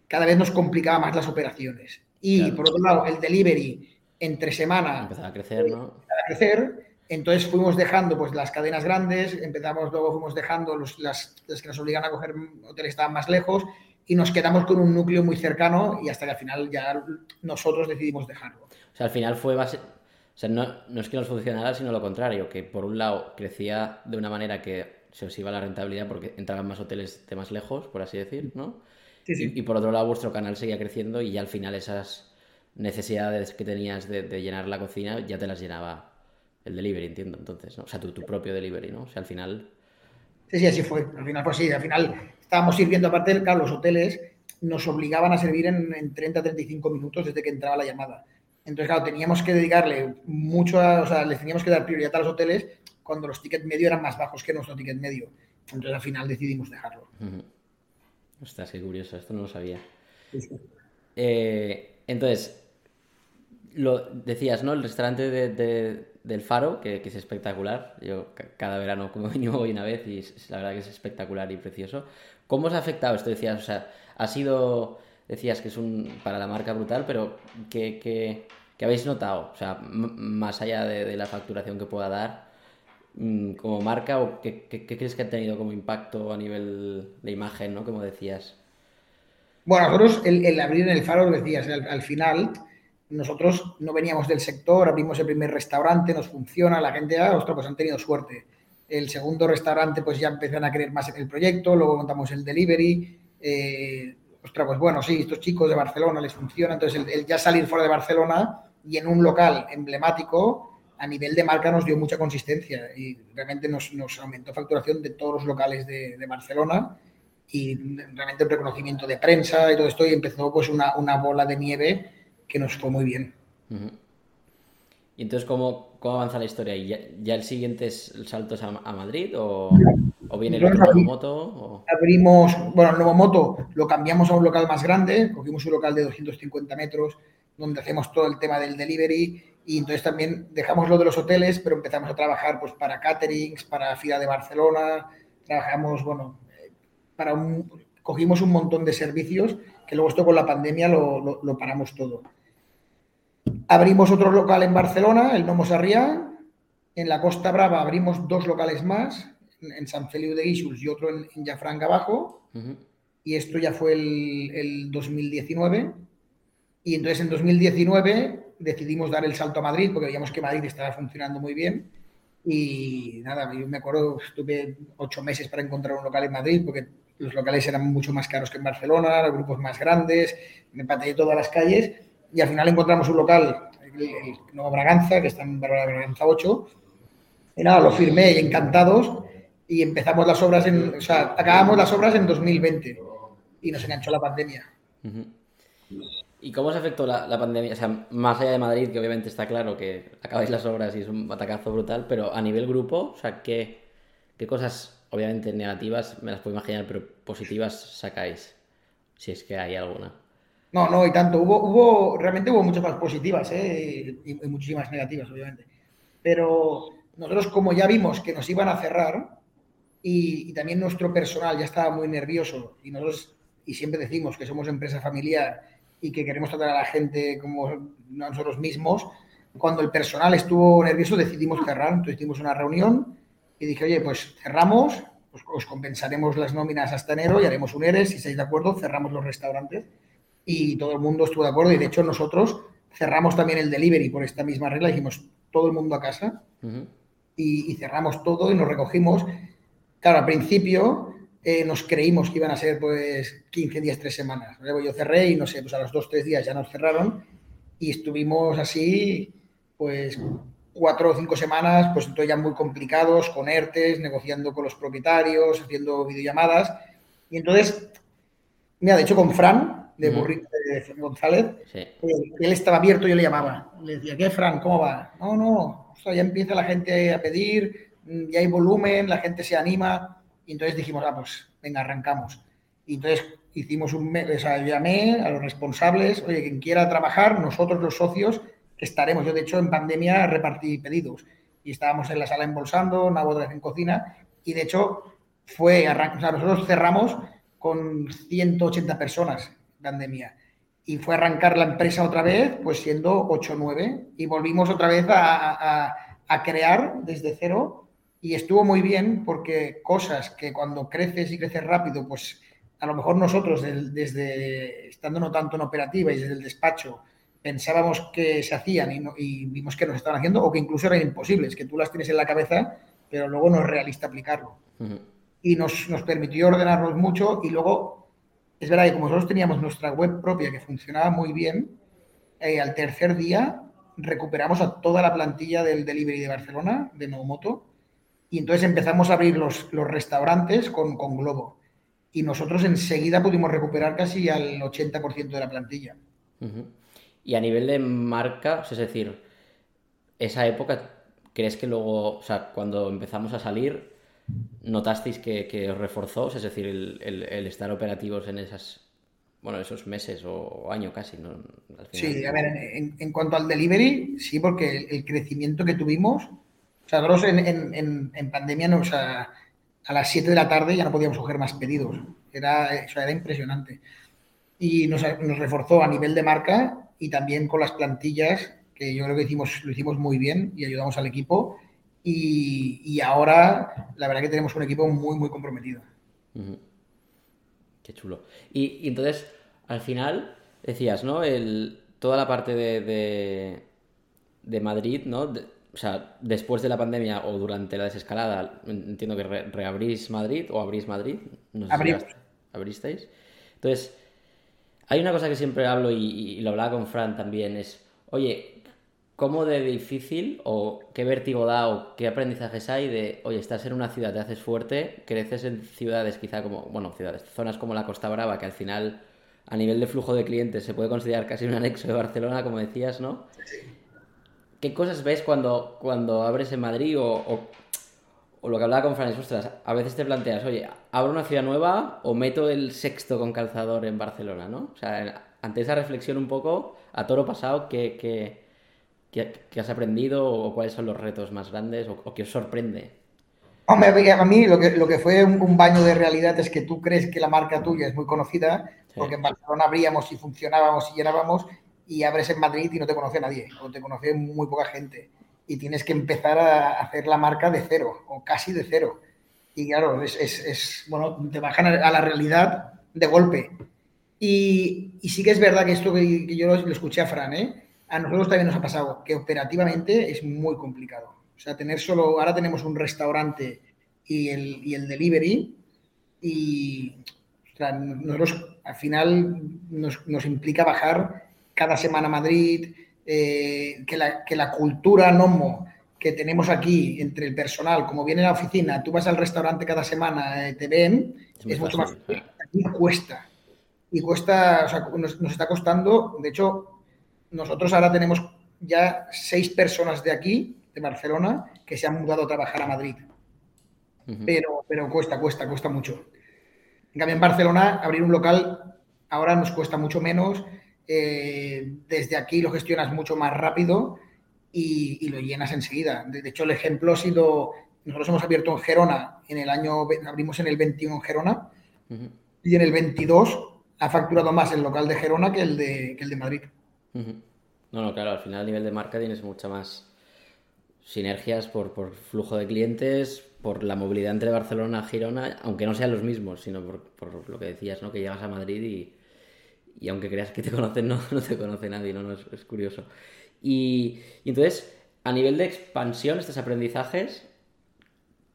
cada vez nos complicaba más las operaciones. Y claro. por otro lado, el delivery entre semana empezaba a crecer, ¿no? A crecer. Entonces fuimos dejando pues las cadenas grandes, empezamos luego fuimos dejando los, las, las, que nos obligan a coger hoteles que estaban más lejos y nos quedamos con un núcleo muy cercano y hasta que al final ya nosotros decidimos dejarlo. O sea, al final fue base... O sea, no, no es que nos funcionara, sino lo contrario, que por un lado crecía de una manera que se os iba la rentabilidad porque entraban más hoteles de más lejos, por así decir, ¿no? Sí, sí. Y, y por otro lado vuestro canal seguía creciendo y ya al final esas necesidades que tenías de, de, llenar la cocina ya te las llenaba el delivery, entiendo, entonces, ¿no? O sea, tu, tu, propio delivery, ¿no? O sea, al final... Sí, sí, así fue. Al final, pues sí, al final estábamos sirviendo, aparte, claro, los hoteles nos obligaban a servir en, en 30-35 minutos desde que entraba la llamada. Entonces, claro, teníamos que dedicarle mucho a, o sea, les teníamos que dar prioridad a los hoteles cuando los tickets medio eran más bajos que nuestro ticket medio. Entonces, al final decidimos dejarlo. Uh -huh. Ostras, qué curioso, esto no lo sabía. Sí, sí. Eh, entonces, lo decías, ¿no? El restaurante de, de, del Faro, que, que, es espectacular. Yo cada verano como *laughs* mínimo voy una vez y es, la verdad que es espectacular y precioso. ¿Cómo os ha afectado esto? Decías, o sea, ha sido, decías que es un para la marca brutal, pero ¿qué, qué, qué habéis notado? O sea, más allá de, la facturación que pueda dar mm, como marca, o qué, crees que ha tenido como impacto a nivel de imagen, ¿no? Como decías. Bueno, nosotros el, abrir en el Faro, decías, al, al final nosotros no veníamos del sector, abrimos el primer restaurante, nos funciona, la gente, ah, ostras, pues han tenido suerte. El segundo restaurante, pues ya empezaron a creer más en el proyecto, luego montamos el delivery. Eh, ostras, pues bueno, sí, estos chicos de Barcelona les funciona. Entonces, el, ya salir fuera de Barcelona y en un local emblemático, a nivel de marca nos dio mucha consistencia y realmente nos, nos aumentó facturación de todos los locales de, Barcelona y realmente el reconocimiento de prensa y todo esto y empezó pues una, una bola de nieve que nos fue muy bien. ¿Y entonces cómo, cómo avanza la historia? ¿Ya, ¿Ya, el siguiente es el salto a, a Madrid o, o viene el otro Novomoto? O... Abrimos, bueno, el Novomoto lo cambiamos a un local más grande, cogimos un local de 250 metros donde hacemos todo el tema del delivery y entonces también dejamos lo de los hoteles, pero empezamos a trabajar pues para caterings, para FIA de Barcelona, trabajamos, bueno, para un, cogimos un montón de servicios que luego esto con la pandemia lo, lo, lo paramos todo. Abrimos otro local en Barcelona, el Nomo Sarriá. En la Costa Brava abrimos dos locales más, en San Feliu de Guíxols y otro en, en Abajo. Uh -huh. Y esto ya fue el, el, 2019. Y entonces en 2019 decidimos dar el salto a Madrid porque veíamos que Madrid estaba funcionando muy bien. Y nada, yo me acuerdo, estuve ocho meses para encontrar un local en Madrid porque los locales eran mucho más caros que en Barcelona, grupos más grandes, me pateé todas las calles y al final encontramos un local, el, el Nuevo Braganza, que está en Braganza 8, y nada, lo firmé y encantados y empezamos las obras en, o sea, acabamos las obras en 2020 y nos enganchó la pandemia. ¿Y cómo os afectó la, pandemia? O sea, más allá de Madrid, que obviamente está claro que acabáis las obras y es un atacazo brutal, pero a nivel grupo, o sea, ¿qué, qué cosas, obviamente negativas, me las puedo imaginar, pero positivas sacáis? Si es que hay alguna. No, no, y tanto. Hubo, hubo realmente hubo muchas más positivas ¿eh? y, muchísimas negativas, obviamente. Pero nosotros, como ya vimos que nos iban a cerrar y, y también nuestro personal ya estaba muy nervioso y nosotros, y siempre decimos que somos empresa familiar y que queremos tratar a la gente como nosotros mismos, cuando el personal estuvo nervioso decidimos cerrar. Entonces hicimos una reunión y dije, oye, pues cerramos, pues os compensaremos las nóminas hasta enero y haremos un ERES, si estáis de acuerdo, cerramos los restaurantes. Y todo el mundo estuvo de acuerdo y de hecho nosotros cerramos también el delivery por esta misma regla, dijimos todo el mundo a casa y, y cerramos todo y nos recogimos. Claro, al principio eh, nos creímos que iban a ser pues 15 días, 3 semanas. Luego yo cerré y no sé, pues a los 2, 3 días ya nos cerraron y estuvimos así pues 4 o 5 semanas, pues entonces ya muy complicados, con ERTES, negociando con los propietarios, haciendo videollamadas. Y entonces, mira, de hecho con Fran, de Burrito de González, él estaba abierto, yo le llamaba. Le decía, ¿qué, Fran? ¿Cómo va? No, no, o sea, ya empieza la gente a pedir, mm, ya hay volumen, la gente se anima. Y entonces dijimos, ah, pues venga, arrancamos. Y entonces hicimos un, o sea, llamé a los responsables, oye, quien quiera trabajar, nosotros los socios estaremos. Yo, de hecho, en pandemia repartí pedidos y estábamos en la sala embolsando, una otra en cocina y, de hecho, fue, o sea, nosotros cerramos con 180 personas pandemia. Y fue arrancar la empresa otra vez, pues siendo 8 o 9 y volvimos otra vez a, a, a crear desde cero. Y estuvo muy bien porque cosas que cuando creces y creces rápido, pues a lo mejor nosotros desde, estando no tanto en operativa y desde el despacho pensábamos que se hacían y, vimos que nos estaban haciendo o que incluso eran imposibles, que tú las tienes en la cabeza, pero luego no es realista aplicarlo. Y nos, nos, permitió ordenarnos mucho y luego, es verdad que como nosotros teníamos nuestra web propia que funcionaba muy bien, eh, al tercer día recuperamos a toda la plantilla del delivery de Barcelona, de Novomoto, y entonces empezamos a abrir los, los restaurantes con, con, Globo. Y nosotros enseguida pudimos recuperar casi al 80% de la plantilla. Y a nivel de marca, es decir, esa época, ¿crees que luego, o sea, cuando empezamos a salir, notasteis que, que os reforzó? Es decir, el, estar operativos en esas, bueno, esos meses o, año casi, ¿no? Sí, a ver, en, cuanto al delivery, sí, porque el crecimiento que tuvimos o sea, en, en, pandemia, no, o a las 7 de la tarde ya no podíamos coger más pedidos. Era, era impresionante. Y nos, nos, reforzó a nivel de marca y también con las plantillas, que yo creo que hicimos, lo hicimos muy bien y ayudamos al equipo. Y, y ahora, la verdad que tenemos un equipo muy, muy comprometido. Qué chulo. Y, y, entonces, al final, decías, ¿no? El, toda la parte de, de, de Madrid, ¿no? o sea, después de la pandemia o durante la desescalada, entiendo que reabrís Madrid o abrís Madrid. No sé abristeis. Entonces, hay una cosa que siempre hablo y, lo hablaba con Fran también, es, oye, ¿cómo de difícil o qué vértigo da o qué aprendizajes hay de, oye, estás en una ciudad, te haces fuerte, creces en ciudades quizá como, bueno, ciudades, zonas como la Costa Brava, que al final a nivel de flujo de clientes se puede considerar casi un anexo de Barcelona, como decías, ¿no? ¿Qué cosas ves cuando, cuando abres en Madrid o, lo que hablaba con Fran ostras, a veces te planteas, oye, ¿abro una ciudad nueva o meto el sexto con calzador en Barcelona, ¿no? O sea, ante esa reflexión un poco, a toro pasado, ¿qué, has aprendido o cuáles son los retos más grandes o, qué os sorprende? Hombre, a mí lo que, lo que fue un, baño de realidad es que tú crees que la marca tuya es muy conocida, porque en Barcelona abríamos y funcionábamos y llenábamos, y abres en Madrid y no te conoce nadie, o te conoce muy poca gente. Y tienes que empezar a hacer la marca de cero, o casi de cero. Y claro, es, es, bueno, te bajan a la realidad de golpe. Y, y sí que es verdad que esto que, yo lo, escuché a Fran, ¿eh? A nosotros también nos ha pasado, que operativamente es muy complicado. O sea, tener solo, ahora tenemos un restaurante y el, y el delivery, y o sea, nosotros al final nos, nos implica bajar cada semana Madrid, eh, que, la, que, la, cultura NOMO que tenemos aquí entre el personal, como viene a la oficina, tú vas al restaurante cada semana, eh, te ven, es, mucho más... Aquí cuesta. y cuesta, o sea, nos, nos está costando, de hecho, nosotros ahora tenemos ya seis personas de aquí, de Barcelona, que se han mudado a trabajar a Madrid. pero, pero cuesta, cuesta, cuesta mucho. En cambio, en Barcelona, abrir un local ahora nos cuesta mucho menos. eh, desde aquí lo gestionas mucho más rápido y, y lo llenas enseguida. De, hecho, el ejemplo ha sido, nosotros hemos abierto en Gerona, en el año, abrimos en el 21 en Gerona y en el 22 ha facturado más el local de Gerona que el de, que el de Madrid. No, no, claro, al final a nivel de marca tienes mucha más sinergias por, por flujo de clientes, por la movilidad entre Barcelona y Girona, aunque no sean los mismos, sino por, lo que decías, ¿no? Que llegas a Madrid y, y aunque creas que te *laughs* conocen, no, no te conoce nadie, ¿no? Es, es curioso. Y, entonces, a nivel de expansión, estos aprendizajes,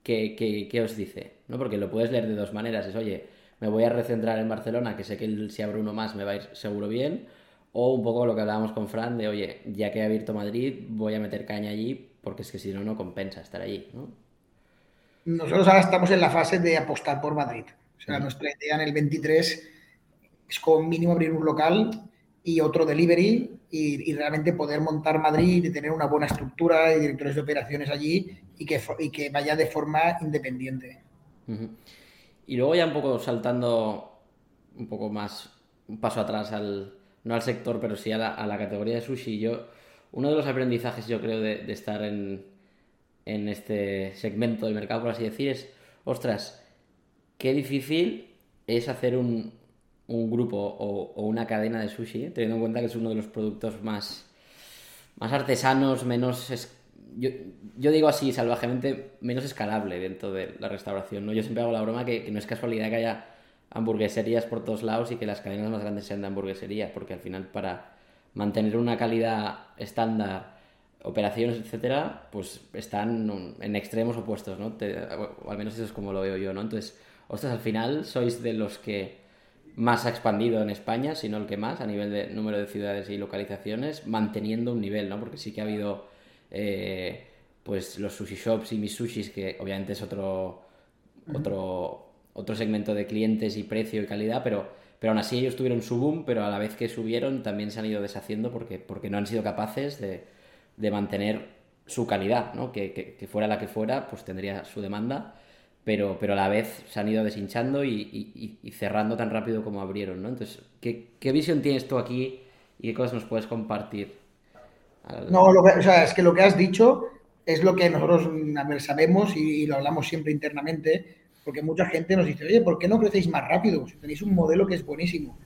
¿qué, qué- qué os dice? ¿No? Porque lo puedes leer de dos maneras. Es, oye, me voy a recentrar en Barcelona, que sé que si abro uno más me va a ir seguro bien. O un poco lo que hablábamos con Fran de, oye, ya que he abierto Madrid, voy a meter caña allí, porque es que si no, no compensa estar allí, ¿no? Nosotros ahora estamos en la fase de apostar por Madrid. O sea, nuestra idea en el 23 es como mínimo abrir un local y otro delivery y, y realmente poder montar Madrid y tener una buena estructura y directores de operaciones allí y que, y que vaya de forma independiente. Y luego ya un poco saltando un poco más, un paso atrás al, no al sector, pero sí a la, a la categoría de sushi, yo, uno de los aprendizajes yo creo de, estar en, en este segmento del mercado, por así decir, es, ostras, qué difícil es hacer un, un grupo o, o una cadena de sushi, teniendo en cuenta que es uno de los productos más, más artesanos, menos... es- yo, yo digo así salvajemente, menos escalable dentro de la restauración, ¿no? Yo siempre hago la broma que, que no es casualidad que haya hamburgueserías por todos lados y que las cadenas más grandes sean de hamburguesería, porque al final para mantener una calidad estándar, operaciones, etcétera, pues están en extremos opuestos, ¿no? O al menos eso es como lo veo yo, ¿no? Entonces, ostras, al final sois de los que más ha expandido en España, si no el que más, a nivel de número de ciudades y localizaciones, manteniendo un nivel, ¿no? Porque sí que ha habido, eh, pues, los sushi shops y mis sushis, que obviamente es otro, otro, otro segmento de clientes y precio y calidad, pero, pero aún así ellos tuvieron su boom, pero a la vez que subieron también se han ido deshaciendo porque, porque no han sido capaces de, de mantener su calidad, ¿no? Que, que- que fuera la que fuera, pues tendría su demanda, pero, pero a la vez se han ido deshinchando y, y- y- cerrando tan rápido como abrieron, ¿no? Entonces, ¿qué, qué visión tienes tú aquí y qué cosas nos puedes compartir? No, lo que- o sea, es que lo que has dicho es lo que nosotros a ver, sabemos y, y lo hablamos siempre internamente, porque mucha gente nos dice, oye, ¿por qué no crecéis más rápido? Si tenéis un modelo que es buenísimo.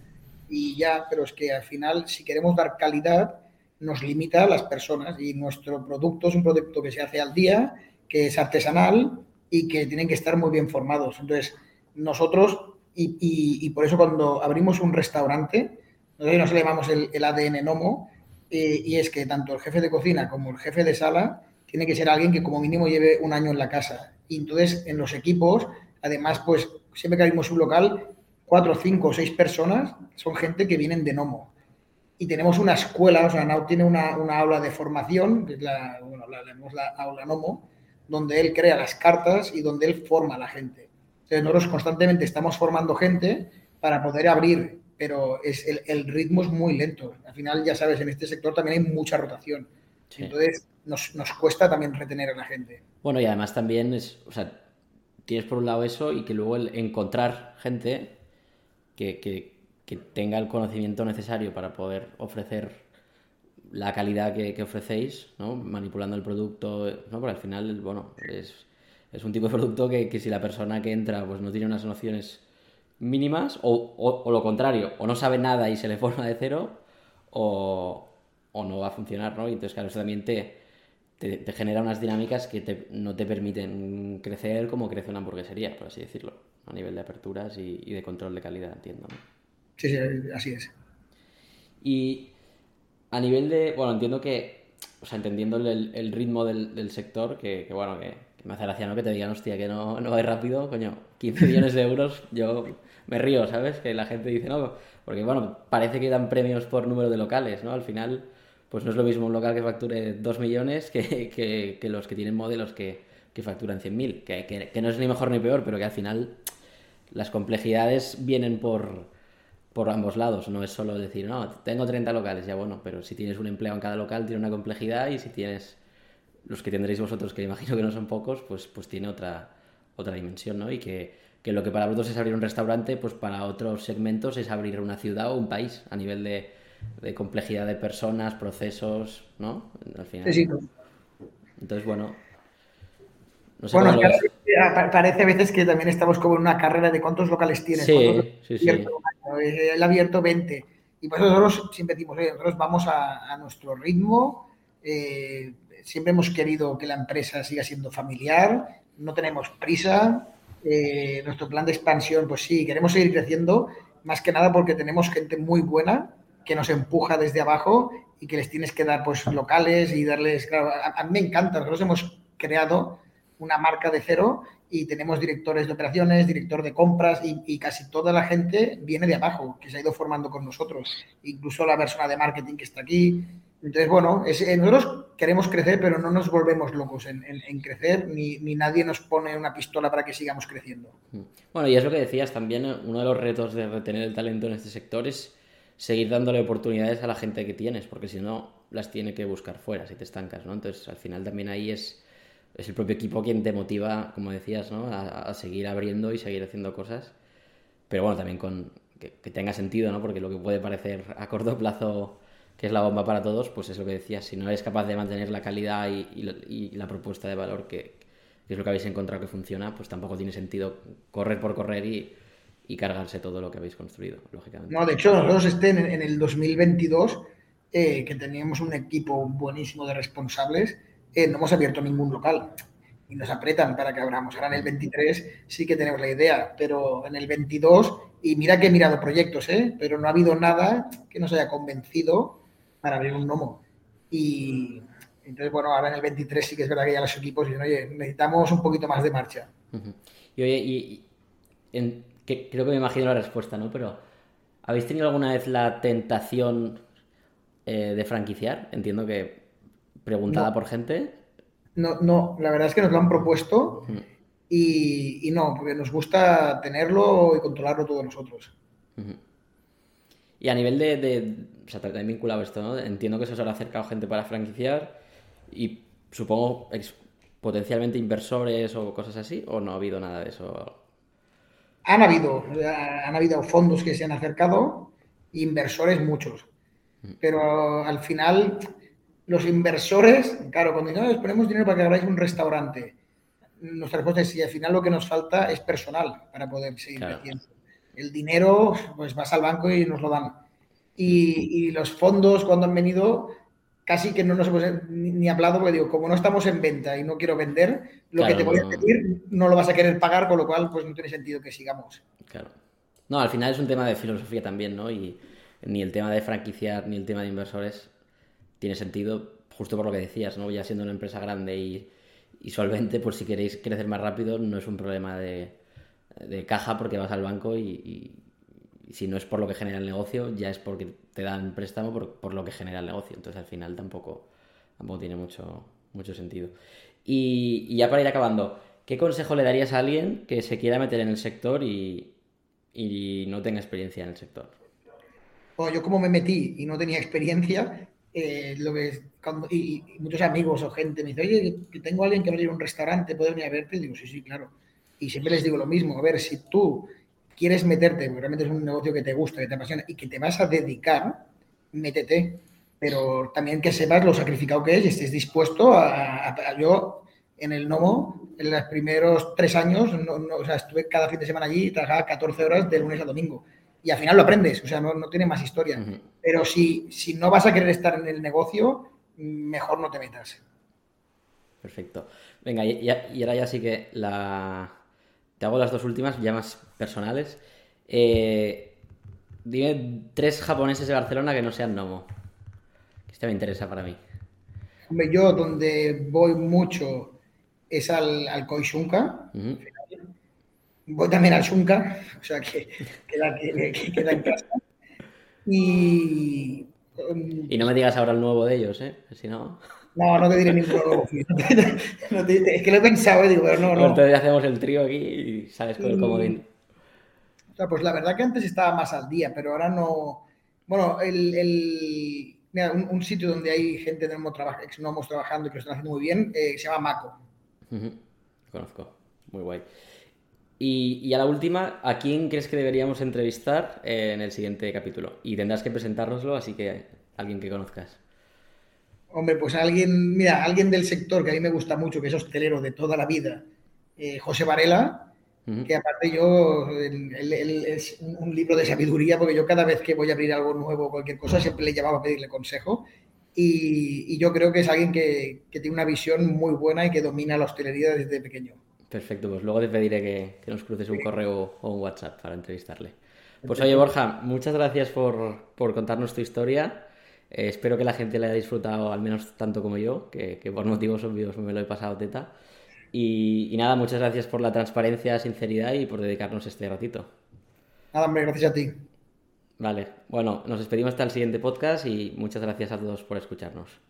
Y ya, pero es que al final, si queremos dar calidad, nos limita a las personas y nuestro producto es un producto que se hace al día, que es artesanal y que tienen que estar muy bien formados. Entonces, nosotros, y, por eso cuando abrimos un restaurante, nosotros nos llamamos el, el ADN Nomo, eh, y es que tanto el jefe de cocina como el jefe de sala tiene que ser alguien que como mínimo lleve un año en la casa. Y entonces en los equipos, además, pues siempre que abrimos un local, cuatro, cinco o seis personas son gente que vienen de Nomo. Y tenemos una escuela, o sea, Nau tiene una, una aula de formación, que es la, bueno, la, aula Nomo, donde él crea las cartas y donde él forma a la gente. Entonces nosotros constantemente estamos formando gente para poder abrir, pero es, el, el ritmo es muy lento. Al final, ya sabes, en este sector también hay mucha rotación. Sí. Entonces nos, nos cuesta también retener a la gente. Bueno, y además también es, o sea, tienes por un lado eso y que luego el encontrar gente que, que- que tenga el conocimiento necesario para poder ofrecer la calidad que, que ofrecéis, ¿no? Manipulando el producto, ¿no? Porque al final, bueno, es, es un tipo de producto que, que si la persona que entra pues no tiene unas nociones mínimas o, o- o lo contrario, o no sabe nada y se le forma de cero o, o no va a funcionar, ¿no? Y entonces, claro, eso también te, te, te genera unas dinámicas que te- no te permiten crecer como crece una hamburguesería, por así decirlo, a nivel de aperturas y, y de control de calidad, entiendo. ¿no? Sí, sí, así es. Y a nivel de, bueno, entiendo que, o sea, entendiendo el, el ritmo del, del sector, que, que, bueno, que, que me hace gracia, ¿no? Que te digan, hostia, que no, no va rápido, coño, 15 *laughs* millones de euros, yo me río, ¿sabes? Que la gente dice, no, porque, bueno, parece que dan premios por número de locales, ¿no? Al final, pues no es lo mismo un local que facture 2 millones que, que, los que tienen modelos que, que facturan 100.000, que, que, que no es ni mejor ni peor, pero que al final las complejidades vienen por por ambos lados, no es solo decir, no, tengo 30 locales, ya bueno, pero si tienes un empleado en cada local tiene una complejidad y si tienes los que tendréis vosotros, que imagino que no son pocos, pues, pues tiene otra, otra dimensión, ¿no? Y que, que lo que para vosotros es abrir un restaurante, pues para otros segmentos es abrir una ciudad o un país a nivel de, de complejidad de personas, procesos, ¿no? Al final. Sí, sí. Entonces, bueno. No sé Bueno, pa- parece a veces que también estamos como en una carrera de cuántos locales tienes. Sí, cuántos sí, sí. eh, Él ha abierto 20. Y por eso nosotros siempre decimos, "Oye, nosotros vamos a, a nuestro ritmo. eh, siempre hemos querido que la empresa siga siendo familiar. No tenemos prisa. eh, nuestro plan de expansión, pues sí, queremos seguir creciendo. Más que nada porque tenemos gente muy buena que nos empuja desde abajo y que les tienes que dar pues locales y darles, a, mí me encanta, nosotros hemos creado una marca de cero y tenemos directores de operaciones, director de compras y, casi toda la gente viene de abajo, que se ha ido formando con nosotros, incluso la persona de marketing que está aquí. Entonces, bueno, eh, nosotros queremos crecer, pero no nos volvemos locos en crecer, ni, ni nadie nos pone una pistola para que sigamos creciendo. Bueno, y es lo que decías también, eh, uno de los retos de retener el talento en este sector es seguir dándole oportunidades a la gente que tienes, porque si no, las tiene que buscar fuera si te estancas, ¿no? Entonces, al final también ahí es, es el propio equipo quien te motiva, como decías, ¿no? A, seguir abriendo y seguir haciendo cosas. Pero bueno, también con que, tenga sentido, ¿no? Porque lo que puede parecer a corto plazo que es la bomba para todos, pues es lo que decías, si no eres capaz de mantener la calidad y, y la- y la propuesta de valor que, que es lo que habéis encontrado que funciona, pues tampoco tiene sentido correr por correr y, y cargarse todo lo que habéis construido, lógicamente. No, de hecho, nosotros este, en, en el 2022, eh, que teníamos un equipo buenísimo de responsables, eh, no hemos abierto ningún local y nos apretan para que abramos. Ahora en el 23 sí que tenemos la idea, pero en el 22, y mira que he mirado proyectos, ¿eh? pero no ha habido nada que nos haya convencido para abrir un gnomo. Y entonces, bueno, ahora en el 23 sí que es verdad que ya los equipos dicen, oye, necesitamos un poquito más de marcha. Y oye, y, y en- que, creo que me imagino la respuesta, ¿no? Pero ¿habéis tenido alguna vez la tentación eh, de franquiciar? Entiendo que preguntada No. por gente. No, no, la verdad es que nos lo han propuesto Mm. y, y no, porque nos gusta tenerlo y controlarlo todos nosotros. Y a nivel de, de- o sea, también vinculado esto, ¿no? Entiendo que se os habrá acercado gente para franquiciar y supongo potencialmente inversores o cosas así, o no ha habido nada de eso. Han habido, han habido fondos que se han acercado, inversores muchos, pero al final los inversores, claro, cuando dicen, "No, ponemos dinero para que abráis un restaurante, nuestra respuesta es sí, al final lo que nos falta es personal para poder seguir Claro. creciendo. El dinero, pues vas al banco y nos lo dan. Y, y los fondos cuando han venido, casi que no nos hemos ni, ni hablado, porque digo, como no estamos en venta y no quiero vender, lo Claro, que te voy a pedir no lo vas a querer pagar, con lo cual pues no tiene sentido que sigamos. Claro. No, al final es un tema de filosofía también, ¿no? Y ni el tema de franquiciar ni el tema de inversores tiene sentido, justo por lo que decías, ¿no? Ya siendo una empresa grande y, y solvente, pues si queréis crecer más rápido, no es un problema de, de caja porque vas al banco y si no es por lo que genera el negocio, ya es porque te dan préstamo por, por lo que genera el negocio. Entonces al final tampoco, tampoco tiene mucho, mucho sentido. Y, ya para ir acabando, ¿qué consejo le darías a alguien que se quiera meter en el sector y, y no tenga experiencia en el sector? Bueno, yo como me metí y no tenía experiencia, eh, lo que cuando, y, y muchos amigos o gente me dice, oye, que tengo a alguien que va a ir a un restaurante, ¿puedo venir a verte? Y digo, sí, sí, claro. Y siempre les digo lo mismo, a ver, si tú quieres meterte, porque realmente es un negocio que te gusta, que te apasiona y que te vas a dedicar, métete. Pero también que sepas lo sacrificado que es y estés dispuesto a, a- a- yo en el Nomo, en los primeros tres años, no, no, o sea, estuve cada fin de semana allí y trabajaba 14 horas de lunes a domingo. Y al final lo aprendes, o sea, no, no tiene más historia. Pero si, si no vas a querer estar en el negocio, mejor no te metas. Perfecto. Venga, y ahora ya sí que la... te hago las dos últimas, ya más personales. Eh, dime tres japoneses de Barcelona que no sean Nomo. Este me interesa para mí. Hombre, yo donde voy mucho es al, al Koishunka, voy también al Shunka, *laughs* o sea que queda, que- que queda en casa. Y um, Y no me digas ahora el nuevo de ellos, ¿eh? Si no... no, *laughs* no te diré. No te- es que lo he pensado, y digo, pero no, no. Entonces hacemos el trío aquí y sales con el comodín. O sea, pues la verdad que antes estaba más al día, pero ahora no. Bueno, el, mira, un, sitio donde hay gente de ex nomos trabajando y que lo están haciendo muy bien eh, se llama Maco. Conozco, muy guay. Y, a la última, ¿a quién crees que deberíamos entrevistar en el siguiente capítulo? Y tendrás que presentárnoslo, así que alguien que conozcas. Hombre, pues alguien, mira, alguien del sector que a mí me gusta mucho, que es hostelero de toda la vida, eh, José Varela, que aparte yo, él, es un, libro de sabiduría, porque yo cada vez que voy a abrir algo nuevo, cualquier cosa, siempre le llamaba a pedirle consejo. Y, yo creo que es alguien que, tiene una visión muy buena y que domina la hostelería desde pequeño. Perfecto, pues luego te pediré que, nos cruces un correo o un WhatsApp para entrevistarle. Pues oye, Borja, muchas gracias por, contarnos tu historia. Eh, espero que la gente la haya disfrutado al menos tanto como yo, que, que por motivos obvios me lo he pasado teta. Y, nada, muchas gracias por la transparencia, sinceridad y por dedicarnos este ratito. Nada, hombre, gracias a ti. Vale, bueno, nos despedimos hasta el siguiente podcast y muchas gracias a todos por escucharnos.